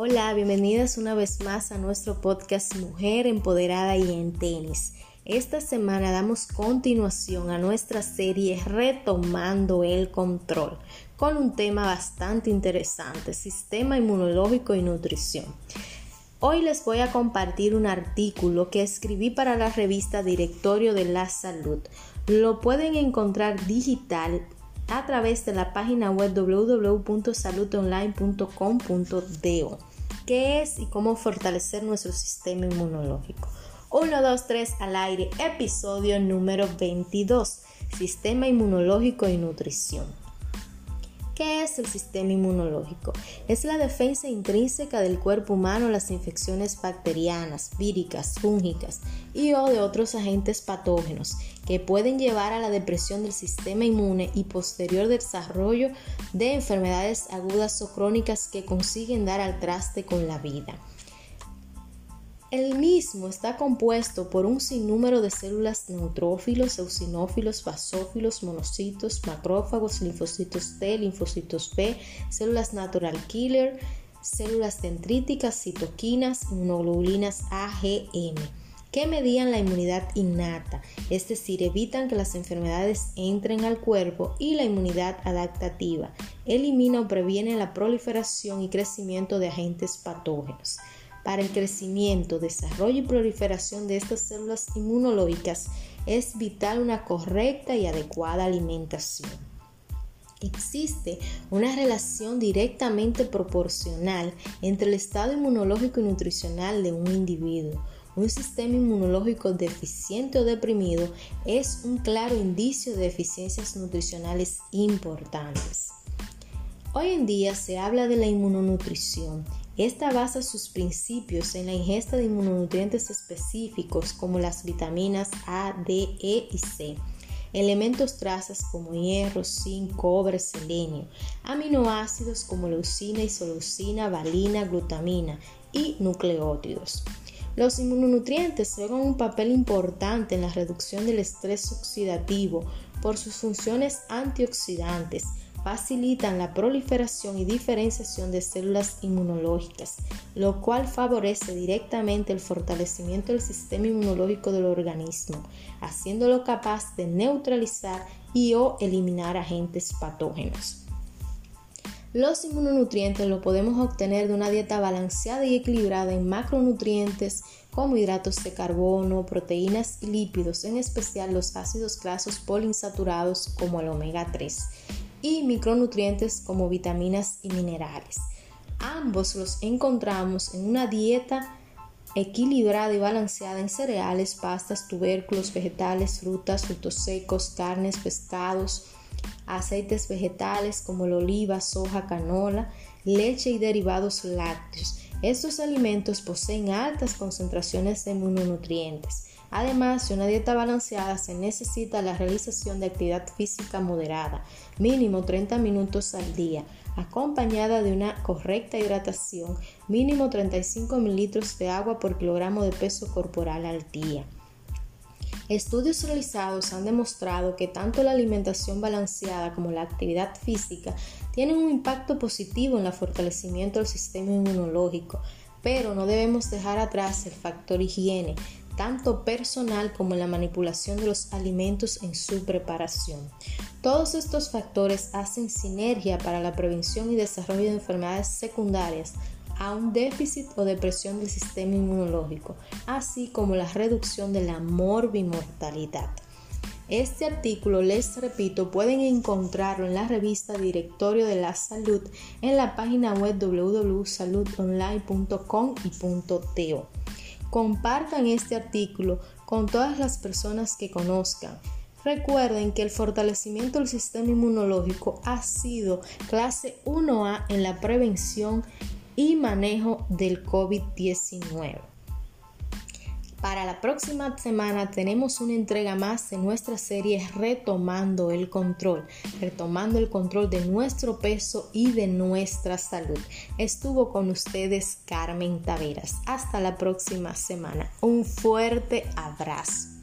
Hola, bienvenidas una vez más a nuestro podcast Mujer Empoderada y en Tenis. Esta semana damos continuación a nuestra serie Retomando el Control, con un tema bastante interesante, sistema inmunológico y nutrición. Hoy les voy a compartir un artículo que escribí para la revista Directorio de la Salud. Lo pueden encontrar digital a través de la página web www.saludonline.com.do. ¿Qué es y cómo fortalecer nuestro sistema inmunológico? 1, 2, 3 al aire, episodio número 22, Sistema Inmunológico y Nutrición. ¿Qué es el sistema inmunológico? Es la defensa intrínseca del cuerpo humano a las infecciones bacterianas, víricas, fúngicas y o de otros agentes patógenos que pueden llevar a la depresión del sistema inmune y posterior desarrollo de enfermedades agudas o crónicas que consiguen dar al traste con la vida. El mismo está compuesto por un sinnúmero de células neutrófilos, eosinófilos, basófilos, monocitos, macrófagos, linfocitos T, linfocitos B, células natural killer, células dendríticas, citoquinas, inmunoglobulinas AGM, que medían la inmunidad innata, es decir, evitan que las enfermedades entren al cuerpo y la inmunidad adaptativa, elimina o previene la proliferación y crecimiento de agentes patógenos. Para el crecimiento, desarrollo y proliferación de estas células inmunológicas es vital una correcta y adecuada alimentación. Existe una relación directamente proporcional entre el estado inmunológico y nutricional de un individuo. Un sistema inmunológico deficiente o deprimido es un claro indicio de deficiencias nutricionales importantes. Hoy en día se habla de la inmunonutrición esta basa sus principios en la ingesta de inmunonutrientes específicos como las vitaminas A, D, E y C, elementos trazas como hierro, zinc, cobre, selenio, aminoácidos como leucina, isoleucina, valina, glutamina y nucleótidos. Los inmunonutrientes juegan un papel importante en la reducción del estrés oxidativo por sus funciones antioxidantes, facilitan la proliferación y diferenciación de células inmunológicas, lo cual favorece directamente el fortalecimiento del sistema inmunológico del organismo, haciéndolo capaz de neutralizar y o eliminar agentes patógenos. Los inmunonutrientes los podemos obtener de una dieta balanceada y equilibrada en macronutrientes como hidratos de carbono, proteínas y lípidos, en especial los ácidos grasos poliinsaturados como el omega 3 y micronutrientes como vitaminas y minerales. Ambos los encontramos en una dieta equilibrada y balanceada en cereales, pastas, tubérculos, vegetales, frutas, frutos secos, carnes, pescados, aceites vegetales como la oliva, soja, canola, leche y derivados lácteos. Estos alimentos poseen altas concentraciones de inmunonutrientes Además, de una dieta balanceada se necesita la realización de actividad física moderada, mínimo 30 minutos al día, acompañada de una correcta hidratación, mínimo 35 mililitros de agua por kilogramo de peso corporal al día. Estudios realizados han demostrado que tanto la alimentación balanceada como la actividad física tienen un impacto positivo en el fortalecimiento del sistema inmunológico, pero no debemos dejar atrás el factor higiene, tanto personal como en la manipulación de los alimentos en su preparación. Todos estos factores hacen sinergia para la prevención y desarrollo de enfermedades secundarias a un déficit o depresión del sistema inmunológico, así como la reducción de la morbimortalidad. Este artículo, les repito, pueden encontrarlo en la revista Directorio de la Salud en la página web www.saludonline.com y Compartan este artículo con todas las personas que conozcan. Recuerden que el fortalecimiento del sistema inmunológico ha sido clase 1A en la prevención y manejo del COVID-19. Para la próxima semana tenemos una entrega más de nuestra serie Retomando el Control, retomando el control de nuestro peso y de nuestra salud. Estuvo con ustedes Carmen Taveras. Hasta la próxima semana. Un fuerte abrazo.